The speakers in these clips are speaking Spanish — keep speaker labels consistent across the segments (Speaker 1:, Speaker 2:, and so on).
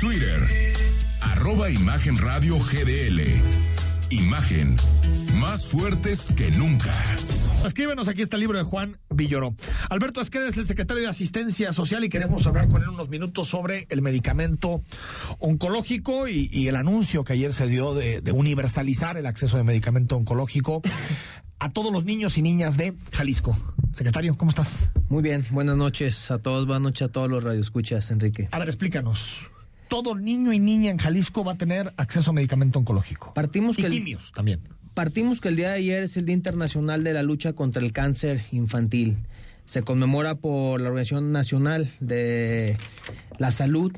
Speaker 1: Twitter, arroba Imagen Radio GDL. Imagen, más fuertes que nunca.
Speaker 2: Escríbenos, aquí está el libro de Juan Villoro. Alberto Esquer es el secretario de Asistencia Social y queremos hablar con él unos minutos sobre el medicamento oncológico y, el anuncio que ayer se dio de, de universalizar el acceso de medicamento oncológico a todos los niños y niñas de Jalisco. Secretario, ¿cómo estás?
Speaker 3: Muy bien, buenas noches a todos, buenas noches a todos los radioescuchas, Enrique.
Speaker 2: A ver, explícanos. Todo niño y niña en Jalisco va a tener acceso a medicamento oncológico.
Speaker 3: Partimos
Speaker 2: y
Speaker 3: que
Speaker 2: quimios también.
Speaker 3: Partimos que el día de ayer es el Día Internacional de la Lucha contra el Cáncer Infantil. Se conmemora por la Organización Nacional de la Salud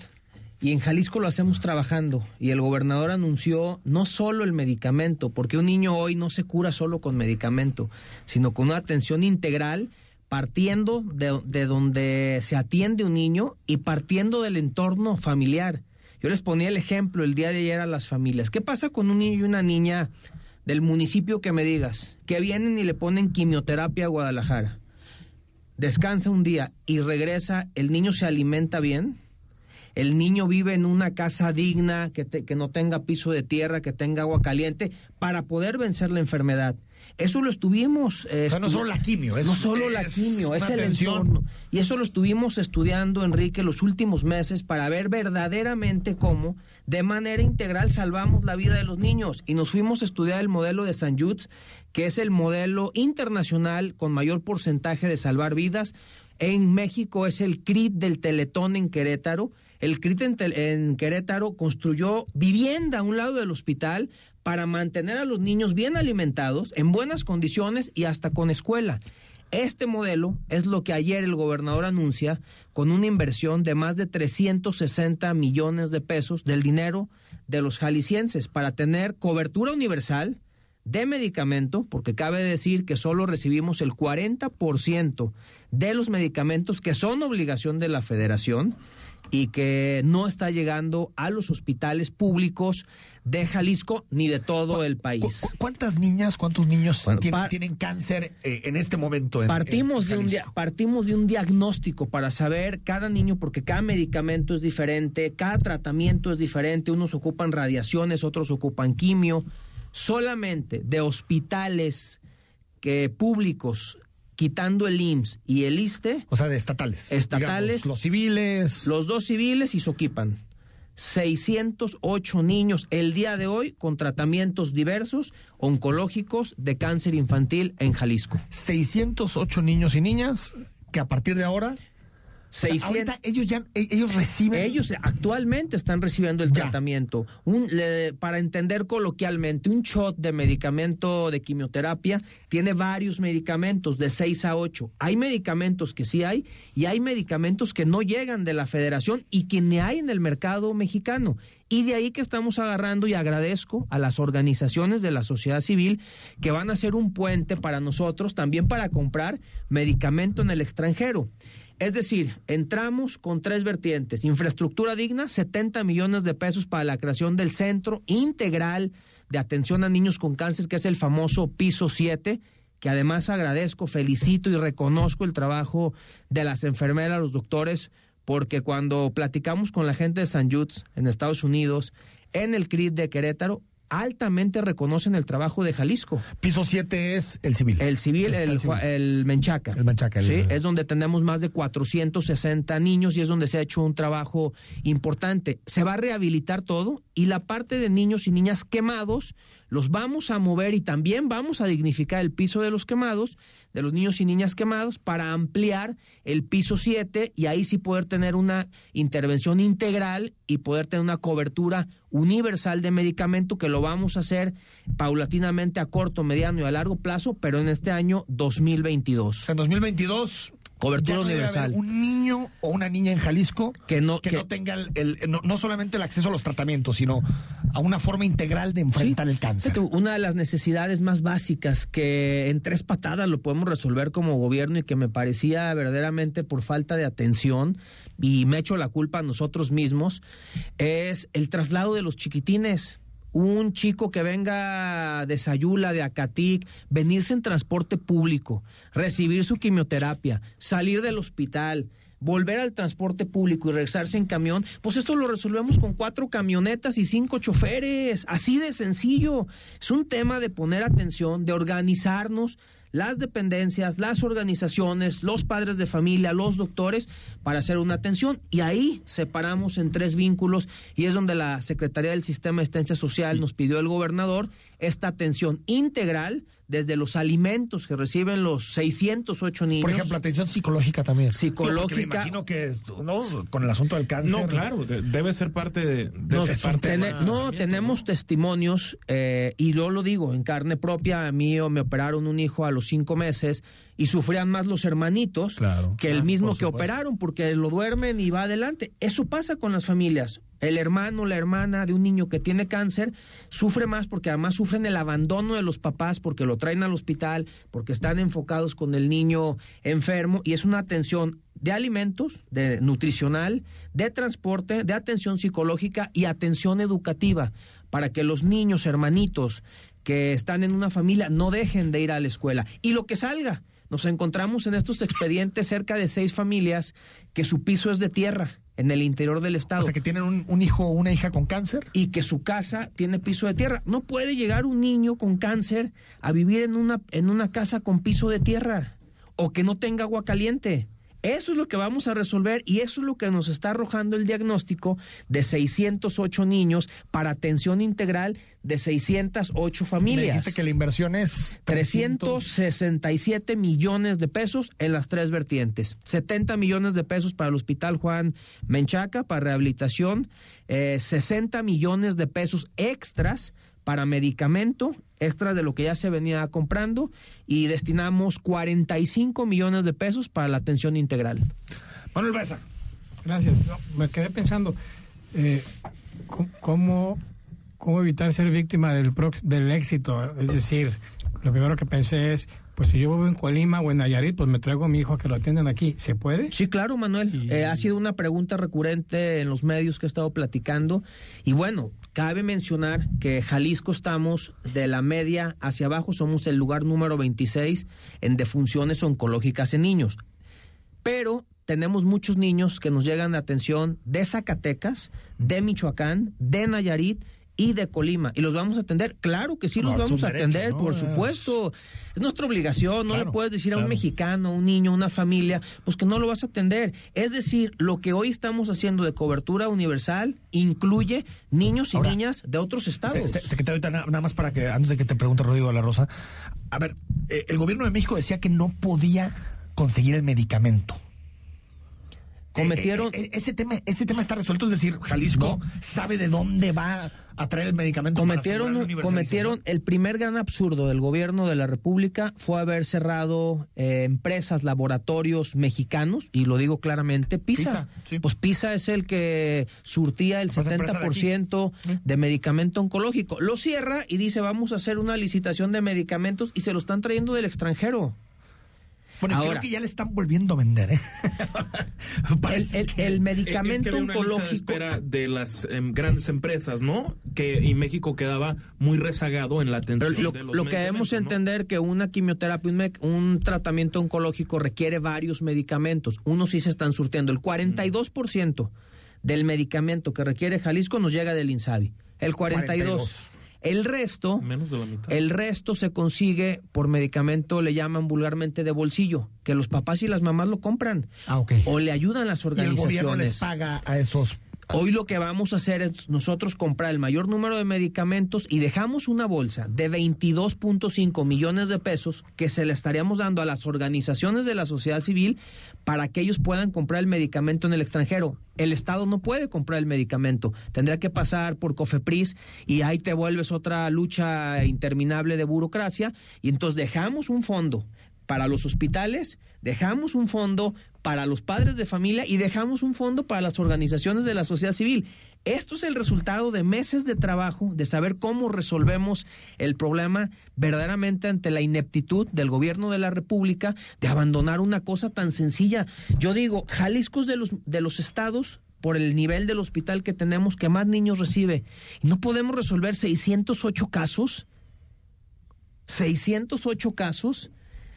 Speaker 3: y en Jalisco lo hacemos trabajando y el gobernador anunció no solo el medicamento, porque un niño hoy no se cura solo con medicamento, sino con una atención integral partiendo de, de, donde se atiende un niño y partiendo del entorno familiar. Yo les ponía el ejemplo el día de ayer a las familias. ¿Qué pasa con un niño y una niña del municipio que me digas, que vienen y le ponen quimioterapia a Guadalajara? Descansa un día y regresa, ¿el niño se alimenta bien? el niño vive en una casa digna, que, que no tenga piso de tierra, que tenga agua caliente, para poder vencer la enfermedad. Eso lo estuvimos...
Speaker 2: Eh, no solo la quimio,
Speaker 3: es, no solo la quimio, es el entorno. Y eso lo estuvimos estudiando, Enrique, los últimos meses para ver verdaderamente cómo, de manera integral, salvamos la vida de los niños. Y nos fuimos a estudiar el modelo de San Judes, que es el modelo internacional con mayor porcentaje de salvar vidas. En México es el CRIT del Teletón en Querétaro el CRIT en, Querétaro construyó vivienda a un lado del hospital para mantener a los niños bien alimentados, en buenas condiciones y hasta con escuela. Este modelo es lo que ayer el gobernador anuncia con una inversión de más de 360 millones de pesos del dinero de los jaliscienses para tener cobertura universal de medicamento, porque cabe decir que solo recibimos el 40% de los medicamentos que son obligación de la federación y que no está llegando a los hospitales públicos de Jalisco ni de todo el país.
Speaker 2: ¿Cuántas niñas, cuántos niños tienen, cáncer eh, en este momento?
Speaker 3: partimos, de un partimos de un diagnóstico para saber cada niño, porque cada medicamento es diferente, cada tratamiento es diferente, unos ocupan radiaciones, otros ocupan quimio. Solamente de hospitales que públicos quitando el IMSS y el ISTE.
Speaker 2: O sea, de estatales.
Speaker 3: Estatales.
Speaker 2: los civiles.
Speaker 3: Los dos civiles y Soquipan. 608 niños el día de hoy con tratamientos diversos oncológicos de cáncer infantil en Jalisco.
Speaker 2: 608 niños y niñas que a partir de ahora ellos ya e, ellos reciben
Speaker 3: ellos actualmente están recibiendo el tratamiento. Un, para entender coloquialmente un shot de medicamento de quimioterapia tiene varios medicamentos de 6 a 8 hay medicamentos que sí hay y hay medicamentos que no llegan de la federación y que ni hay en el mercado mexicano. Y de ahí que estamos agarrando y agradezco a las organizaciones de la sociedad civil que van a ser un puente para nosotros también para comprar medicamento en el extranjero. Es decir, entramos con tres vertientes. Infraestructura digna, 70 millones de pesos para la creación del Centro Integral de Atención a Niños con Cáncer, que es el famoso Piso 7, que además agradezco, felicito y reconozco el trabajo de las enfermeras, los doctores, porque cuando platicamos con la gente de San Jude's en Estados Unidos, en el CRIT de Querétaro, altamente reconocen el trabajo de Jalisco.
Speaker 2: Piso 7 es el civil.
Speaker 3: El civil, el, Menchaca.
Speaker 2: El Menchaca.
Speaker 3: sí, es donde tenemos más de 460 niños y es donde se ha hecho un trabajo importante. Se va a rehabilitar todo y la parte de niños y niñas quemados los vamos a mover y también vamos a dignificar el piso de los quemados, de los niños y niñas quemados, para ampliar el piso 7 y ahí sí poder tener una intervención integral y poder tener una cobertura universal de medicamento que lo vamos a hacer paulatinamente a corto, mediano y a largo plazo, pero en este año 2022.
Speaker 2: En 2022
Speaker 3: Cobertura universal.
Speaker 2: un niño o una niña en Jalisco
Speaker 3: que no,
Speaker 2: que, no tenga el, no, solamente el acceso a los tratamientos, sino a una forma integral de enfrentar el cáncer.
Speaker 3: Una de las necesidades más básicas que en tres patadas lo podemos resolver como gobierno y que me parecía verdaderamente por falta de atención y me echo la culpa a nosotros mismos es el traslado de los chiquitines un chico que venga de Sayula, de Acatic, venirse en transporte público, recibir su quimioterapia, salir del hospital, volver al transporte público y regresarse en camión, pues esto lo resolvemos con cuatro camionetas y cinco choferes. Así de sencillo. Es un tema de poner atención, de organizarnos, las dependencias, las organizaciones, los padres de familia, los doctores, para hacer una atención. Y ahí separamos en tres vínculos y es donde la Secretaría del Sistema de Asistencia Social nos pidió el gobernador esta atención integral desde los alimentos que reciben los 608 niños.
Speaker 2: Por ejemplo, atención psicológica también.
Speaker 3: Psicológica. me
Speaker 2: imagino que, ¿no? Con el asunto del cáncer.
Speaker 4: No, claro, debe ser parte de...
Speaker 3: no, no tenemos testimonios, eh, y yo lo digo, en carne propia, a mí me operaron un hijo a los cinco meses y sufrían más los hermanitos que el mismo que operaron, porque lo duermen y va adelante. Eso pasa con las familias. El hermano, la hermana de un niño que tiene cáncer sufre más porque además sufren el abandono de los papás porque lo traen al hospital, porque están enfocados con el niño enfermo y es una atención de alimentos, de nutricional, de transporte, de atención psicológica y atención educativa para que los niños hermanitos que están en una familia no dejen de ir a la escuela y lo que salga. Nos encontramos en estos expedientes cerca de seis familias que su piso es de tierra en el interior del estado. O
Speaker 2: sea, que tienen un, hijo o una hija con cáncer.
Speaker 3: Y que su casa tiene piso de tierra. No puede llegar un niño con cáncer a vivir en una, en una casa con piso de tierra o que no tenga agua caliente. Eso es lo que vamos a resolver y eso es lo que nos está arrojando el diagnóstico de 608 niños para atención integral de 608 familias. Me
Speaker 2: dijiste que la inversión es
Speaker 3: 367 millones de pesos en las tres vertientes. 70 millones de pesos para el Hospital Juan Menchaca para rehabilitación, 60 eh, millones de pesos extras para medicamento extra de lo que ya se venía comprando y destinamos 45 millones de pesos para la atención integral.
Speaker 2: Manuel Besa.
Speaker 5: Gracias. me quedé pensando, eh, ¿cómo, ¿cómo evitar ser víctima del, del éxito? Es decir, lo primero que pensé es, pues si yo vivo en Colima o en Nayarit, pues me traigo a mi hijo a que lo atiendan aquí. ¿Se puede?
Speaker 3: Sí, claro, Manuel. Eh, ha sido una pregunta recurrente en los medios que he estado platicando. Y bueno, cabe mencionar que Jalisco estamos de la media hacia abajo, somos el lugar número 26 en defunciones oncológicas en niños. Pero tenemos muchos niños que nos llegan de atención de Zacatecas, de Michoacán, de Nayarit y de Colima. ¿Y los vamos a atender? Claro que sí, los vamos a atender, por supuesto. Es nuestra obligación, no le puedes decir a un mexicano, un niño, una familia, pues que no lo vas a atender. Es decir, lo que hoy estamos haciendo de cobertura universal incluye niños y niñas de otros estados.
Speaker 2: secretario, nada más para que, antes de que te pregunte Rodrigo La Rosa, a ver, eh, el gobierno de México decía que no podía conseguir el medicamento cometieron eh, eh, ese tema ese tema está resuelto es decir Jalisco sabe de dónde va a traer el medicamento
Speaker 3: cometieron cometieron el primer gran absurdo del gobierno de la República fue haber cerrado eh, empresas laboratorios mexicanos y lo digo claramente Pisa, pues Pisa es el que surtía el 70% de, de medicamento oncológico. Lo cierra y dice vamos a hacer una licitación de medicamentos y se lo están trayendo del extranjero
Speaker 2: bueno, creo que ya le están volviendo a vender. ¿eh?
Speaker 3: el, medicamento oncológico.
Speaker 4: de las em, grandes empresas, ¿no? Que y México quedaba muy rezagado en la atención.
Speaker 3: lo, de los lo que debemos entender que una quimioterapia, un, tratamiento oncológico requiere varios medicamentos. Unos sí se están surtiendo. El 42% del medicamento que requiere Jalisco nos llega del INSABI. El 42. El resto, el resto se consigue por medicamento, le llaman vulgarmente de bolsillo, que los papás y las mamás lo compran.
Speaker 2: Ah,
Speaker 3: O le ayudan las organizaciones.
Speaker 2: ¿Y el gobierno les paga a esos
Speaker 3: Hoy lo que vamos a hacer es nosotros comprar el mayor número de medicamentos y dejamos una bolsa de 22.5 millones de pesos que se le estaríamos dando a las organizaciones de la sociedad civil para que ellos puedan comprar el medicamento en el extranjero. El Estado no puede comprar el medicamento, tendrá que pasar por COFEPRIS y ahí te vuelves otra lucha interminable de burocracia y entonces dejamos un fondo para los hospitales, dejamos un fondo para los padres de familia y dejamos un fondo para las organizaciones de la sociedad civil. Esto es el resultado de meses de trabajo, de saber cómo resolvemos el problema verdaderamente ante la ineptitud del gobierno de la República de abandonar una cosa tan sencilla. Yo digo, Jalisco es de los, de los estados por el nivel del hospital que tenemos que más niños recibe. Y no podemos resolver 608 casos. 608 casos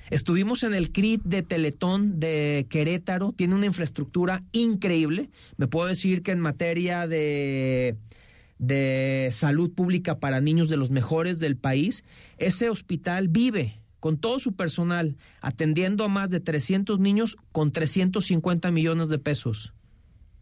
Speaker 3: Estuvimos en el CRIT de Teletón de Querétaro, tiene una infraestructura increíble. Me puedo decir que en materia de, de salud pública para niños de los mejores del país, ese hospital vive con todo su personal atendiendo a más de 300 niños con 350 millones de pesos.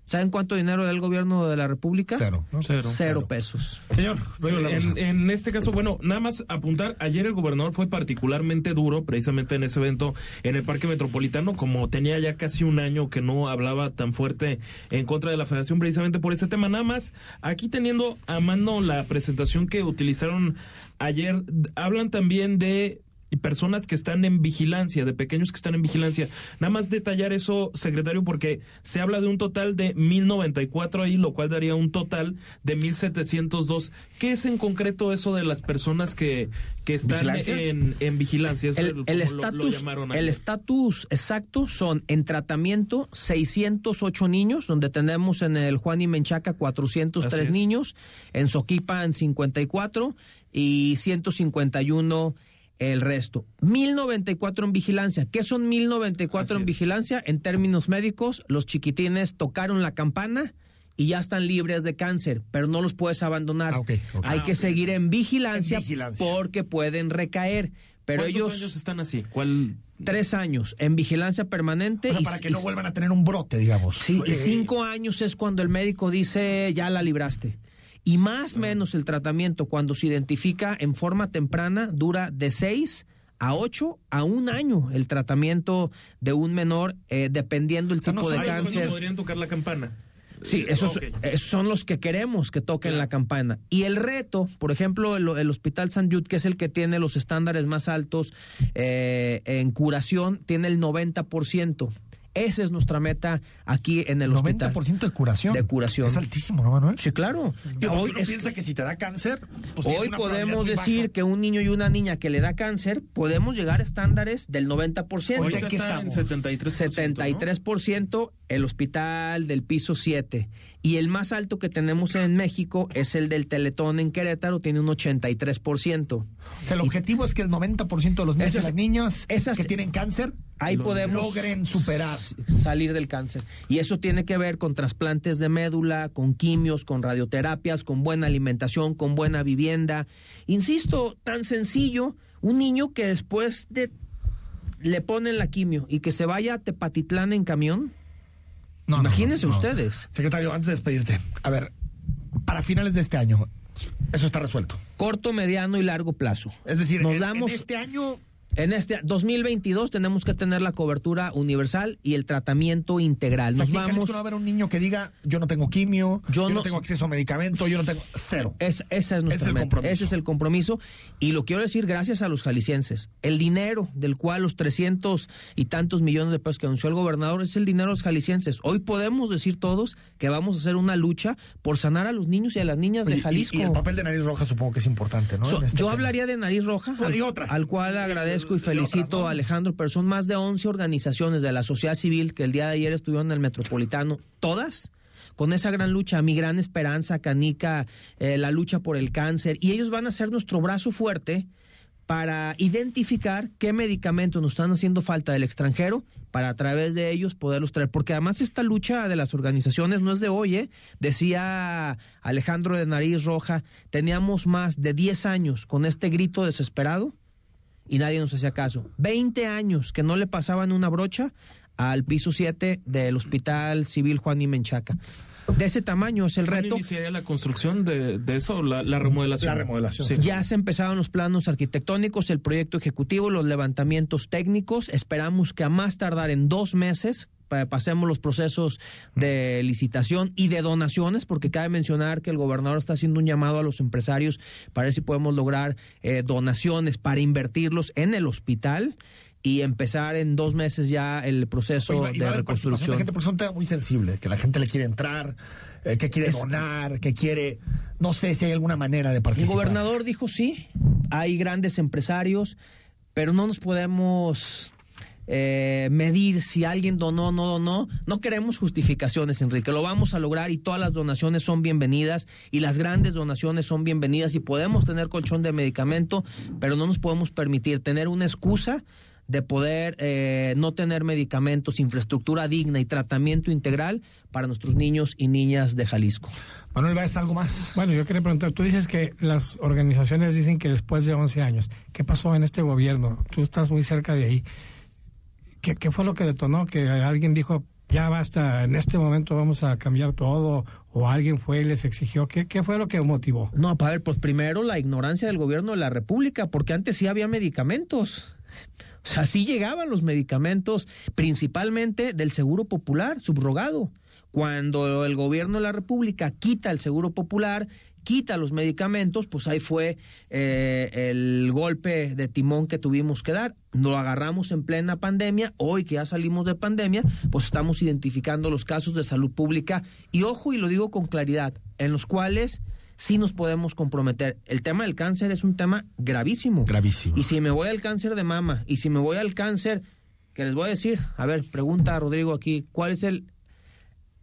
Speaker 3: ¿Saben cuánto dinero da el gobierno de la República?
Speaker 2: Cero.
Speaker 3: Cero, pesos.
Speaker 2: Señor,
Speaker 4: en, en, este caso, bueno, nada más apuntar, ayer el gobernador fue particularmente duro, precisamente en ese evento en el Parque Metropolitano, como tenía ya casi un año que no hablaba tan fuerte en contra de la federación precisamente por este tema. Nada más, aquí teniendo a mano la presentación que utilizaron ayer, hablan también de y personas que están en vigilancia, de pequeños que están en vigilancia. Nada más detallar eso, secretario, porque se habla de un total de 1094 ahí, lo cual daría un total de 1702. ¿Qué es en concreto eso de las personas que, que están en, en, vigilancia?
Speaker 3: el estatus el estatus exacto son en tratamiento 608 niños, donde tenemos en el Juan y Menchaca 403 niños, en Soquipa 54 y 151 el resto. 1094 en vigilancia. ¿Qué son 1094 en vigilancia? En términos médicos, los chiquitines tocaron la campana y ya están libres de cáncer, pero no los puedes abandonar. Ah, Hay que ah, seguir en vigilancia, porque pueden recaer. Pero
Speaker 4: ¿Cuántos
Speaker 3: ellos
Speaker 4: años están así? ¿Cuál?
Speaker 3: Tres años en vigilancia permanente.
Speaker 2: y, para que no vuelvan a tener un brote, digamos.
Speaker 3: Sí, y eh, cinco años es cuando el médico dice ya la libraste. Y más o menos el tratamiento cuando se identifica en forma temprana dura de 6 a 8 a un año el tratamiento de un menor eh, dependiendo el tipo de cáncer.
Speaker 4: podrían tocar la campana.
Speaker 3: Sí, esos, son los que queremos que toquen la campana. Y el reto, por ejemplo, el, Hospital San Jude, que es el que tiene los estándares más altos eh, en curación, tiene el 90%. Esa es nuestra meta aquí en el 90% hospital.
Speaker 2: 90% de curación.
Speaker 3: De curación.
Speaker 2: Es altísimo, ¿no, Manuel?
Speaker 3: Sí, claro.
Speaker 2: hoy piensa que... si te da cáncer,
Speaker 3: pues hoy podemos decir que un niño y una niña que le da cáncer, podemos llegar a estándares del 90%.
Speaker 4: Ahorita está en 73%.
Speaker 3: 73% el hospital del piso 7. Y el más alto que tenemos en México es el del Teletón en Querétaro, tiene un 83%. O
Speaker 2: sea, el objetivo es que el 90% de los niños y las niñas que tienen cáncer
Speaker 3: ahí podemos
Speaker 2: logren superar
Speaker 3: salir del cáncer. Y eso tiene que ver con trasplantes de médula, con quimios, con radioterapias, con buena alimentación, con buena vivienda. Insisto, tan sencillo, un niño que después de le ponen la quimio y que se vaya a Tepatitlán en camión, no, Imagínense ustedes.
Speaker 2: Secretario, antes de despedirte, a ver, para finales de este año, eso está resuelto.
Speaker 3: Corto, mediano y largo plazo.
Speaker 2: Es decir, nos damos, este año
Speaker 3: en este 2022 tenemos que tener la cobertura universal y el tratamiento integral. Nos vamos.
Speaker 2: no va a haber un niño que diga yo no tengo quimio, yo, no, tengo acceso a medicamento, yo no tengo cero.
Speaker 3: esa es nuestra ese Ese es el compromiso y lo quiero decir gracias a los jaliscienses. El dinero del cual los 300 y tantos millones de pesos que anunció el gobernador es el dinero de los jaliscienses. Hoy podemos decir todos que vamos a hacer una lucha por sanar a los niños y a las niñas de Jalisco.
Speaker 2: Y, el papel de Nariz Roja supongo que es importante, ¿no?
Speaker 3: Este yo hablaría de Nariz Roja,
Speaker 2: otras.
Speaker 3: al cual agradezco y felicito a Alejandro, pero son más de 11 organizaciones de la sociedad civil que el día de ayer estuvieron en el Metropolitano, todas con esa gran lucha, mi gran esperanza, Canica, eh, la lucha por el cáncer, y ellos van a ser nuestro brazo fuerte para identificar qué medicamentos nos están haciendo falta del extranjero para a través de ellos poderlos traer. Porque además esta lucha de las organizaciones no es de hoy, ¿eh? Decía Alejandro de Nariz Roja, teníamos más de 10 años con este grito desesperado y nadie nos hacía caso. 20 años que no le pasaban una brocha al piso 7 del Hospital Civil Juan y Menchaca. De ese tamaño es el reto.
Speaker 4: iniciaría la construcción de, eso, la, remodelación?
Speaker 2: La remodelación.
Speaker 3: Ya se empezaron los planos arquitectónicos, el proyecto ejecutivo, los levantamientos técnicos. Esperamos que a más tardar en dos meses pasemos los procesos de licitación y de donaciones, porque cabe mencionar que el gobernador está haciendo un llamado a los empresarios para ver si podemos lograr eh, donaciones para invertirlos en el hospital y empezar en dos meses ya el proceso de reconstrucción.
Speaker 2: La gente, porque es un tema muy sensible, que la gente le quiere entrar, eh, que quiere donar, que quiere, no sé si hay alguna manera de participar.
Speaker 3: El gobernador dijo sí, hay grandes empresarios, pero no nos podemos eh, medir si alguien donó o no donó. No queremos justificaciones, Enrique. Lo vamos a lograr y todas las donaciones son bienvenidas y las grandes donaciones son bienvenidas y podemos tener colchón de medicamento, pero no nos podemos permitir tener una excusa de poder eh, no tener medicamentos, infraestructura digna y tratamiento integral para nuestros niños y niñas de Jalisco.
Speaker 2: Manuel ¿ves algo más.
Speaker 5: Bueno, yo quería preguntar, tú dices que las organizaciones dicen que después de 11 años, ¿qué pasó en este gobierno? Tú estás muy cerca de ahí. ¿Qué, qué fue lo que detonó? Que alguien dijo, ya basta, en este momento vamos a cambiar todo, o alguien fue y les exigió. ¿Qué, qué fue lo que motivó?
Speaker 3: No, para ver, pues primero la ignorancia del gobierno de la República, porque antes sí había medicamentos. O sea, sí llegaban los medicamentos, principalmente del Seguro Popular, subrogado. Cuando el gobierno de la República quita el Seguro Popular, quita los medicamentos, pues ahí fue eh, el golpe de timón que tuvimos que dar. Lo agarramos en plena pandemia, hoy que ya salimos de pandemia, pues estamos identificando los casos de salud pública y ojo, y lo digo con claridad, en los cuales sí nos podemos comprometer. El tema del cáncer es un tema gravísimo.
Speaker 2: Gravísimo.
Speaker 3: Y si me voy al cáncer de mama, y si me voy al cáncer, que les voy a decir, a ver, pregunta a Rodrigo aquí, ¿cuál es el,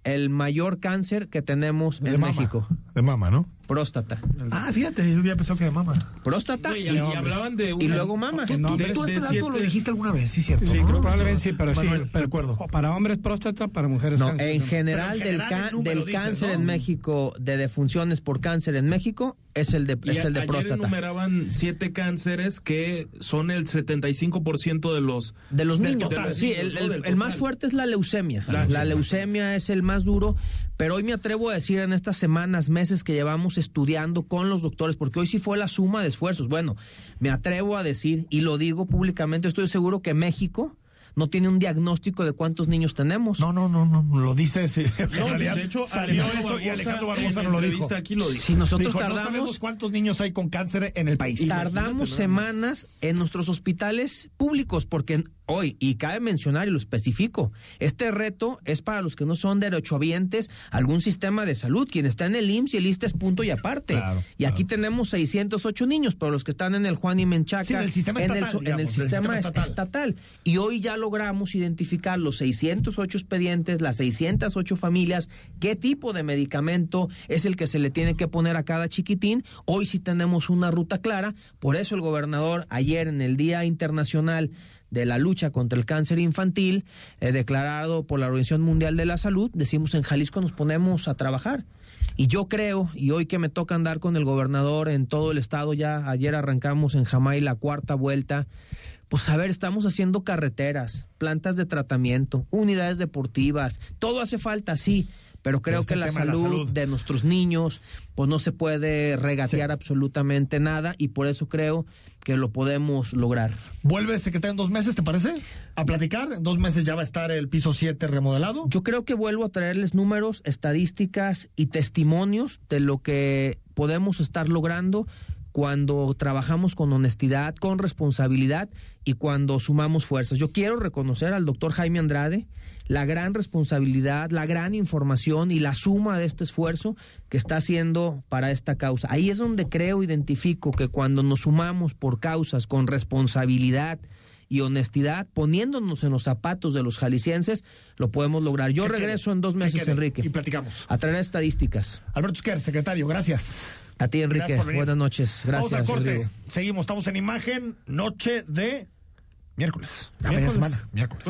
Speaker 3: el mayor cáncer que tenemos en México?
Speaker 2: De mama, ¿no?
Speaker 3: Próstata.
Speaker 2: Ah, fíjate, yo había pensado que de mama.
Speaker 3: Próstata y,
Speaker 4: y hablaban de
Speaker 3: y
Speaker 4: una-
Speaker 3: luego mama.
Speaker 2: Tú,
Speaker 5: No,
Speaker 2: tú- tú este dato lo dijiste alguna vez, sí, cierto.
Speaker 5: Sí,
Speaker 2: ¿no?
Speaker 5: probablemente sí, pero
Speaker 2: Manuel,
Speaker 5: sí.
Speaker 2: te recuerdo.
Speaker 5: Para hombres próstata, para mujeres
Speaker 3: No,
Speaker 5: cáncer.
Speaker 3: en
Speaker 5: ¿no?
Speaker 3: general,
Speaker 2: Pero en
Speaker 3: del,
Speaker 2: general
Speaker 3: del
Speaker 2: dices,
Speaker 3: cáncer
Speaker 2: ¿no?
Speaker 3: en México, de defunciones por cáncer en México, es el de,
Speaker 4: Y
Speaker 3: es el de
Speaker 4: ayer
Speaker 3: próstata.
Speaker 4: enumeraban siete cánceres que son el 75% de los...
Speaker 3: De los
Speaker 2: Del
Speaker 3: niños.
Speaker 2: total,
Speaker 3: sí, el, el-
Speaker 4: Del
Speaker 3: el más fuerte es la leucemia.
Speaker 4: La
Speaker 3: La,
Speaker 4: leucemia
Speaker 3: es el más duro, pero hoy me atrevo a decir en estas semanas, meses que llevamos estudiando con los doctores, porque hoy sí fue la suma de esfuerzos. Bueno, me atrevo a decir, y lo digo públicamente, estoy seguro que México no tiene un diagnóstico de cuántos niños tenemos.
Speaker 2: No, no, no, no, lo dice. Sí. En
Speaker 4: No,
Speaker 2: realidad,
Speaker 4: de hecho,
Speaker 2: salió
Speaker 4: Alejandro
Speaker 2: eso y Alejandro
Speaker 4: Barbosa
Speaker 2: no lo dijo.
Speaker 4: aquí lo dijo.
Speaker 3: Si nosotros
Speaker 2: Dijo, no sabemos
Speaker 3: tardamos,
Speaker 2: cuántos niños hay con cáncer en el país.
Speaker 3: tardamos semanas en nuestros hospitales públicos, porque hoy, y cabe mencionar y lo especifico, este reto es para los que no son derechohabientes algún sistema de salud. Quien está en el IMSS y el ISSSTE es punto y aparte.
Speaker 2: Claro,
Speaker 3: y aquí tenemos 608 niños, pero los que están en el Juan y Menchaca,
Speaker 2: Sí, del sistema
Speaker 3: en,
Speaker 2: estatal,
Speaker 3: el, en el sistema,
Speaker 2: sistema
Speaker 3: es-
Speaker 2: estatal.
Speaker 3: estatal. Y hoy ya logramos identificar los 608 expedientes, las 608 familias, qué tipo de medicamento es el que se le tiene que poner a cada chiquitín. Hoy sí tenemos una ruta clara, por eso el gobernador ayer en el Día Internacional de la lucha contra el cáncer infantil, eh, declarado por la Organización Mundial de la Salud, decimos en Jalisco nos ponemos a trabajar. Y yo creo, y hoy que me toca andar con el gobernador en todo el estado, ya ayer arrancamos en Jamay la cuarta vuelta, pues a ver, estamos haciendo carreteras, plantas de tratamiento, unidades deportivas, todo hace falta, sí, pero creo
Speaker 2: este
Speaker 3: que la salud. de nuestros niños, pues no se puede regatear absolutamente nada y por eso creo que lo podemos lograr.
Speaker 2: Vuelve el secretario en dos meses, ¿te parece? A platicar. En dos meses ya va a estar el piso 7 remodelado.
Speaker 3: Yo creo que vuelvo a traerles números, estadísticas y testimonios de lo que podemos estar logrando cuando trabajamos con honestidad, con responsabilidad y cuando sumamos fuerzas. Yo quiero reconocer al doctor Jaime Andrade la gran responsabilidad, la gran información y la suma de este esfuerzo que está haciendo para esta causa. Ahí es donde creo, identifico que cuando nos sumamos por causas con responsabilidad, y honestidad, poniéndonos en los zapatos de los jaliscienses, lo podemos lograr. Yo regreso en dos meses. Enrique,
Speaker 2: Y platicamos.
Speaker 3: a traer estadísticas.
Speaker 2: Alberto Esquer, secretario, gracias.
Speaker 3: A ti, Enrique. Buenas noches. Gracias,
Speaker 2: Vamos al corte.
Speaker 3: Rodrigo.
Speaker 2: Seguimos, estamos en imagen, noche de miércoles. A media
Speaker 5: Miércoles.
Speaker 2: semana, miércoles.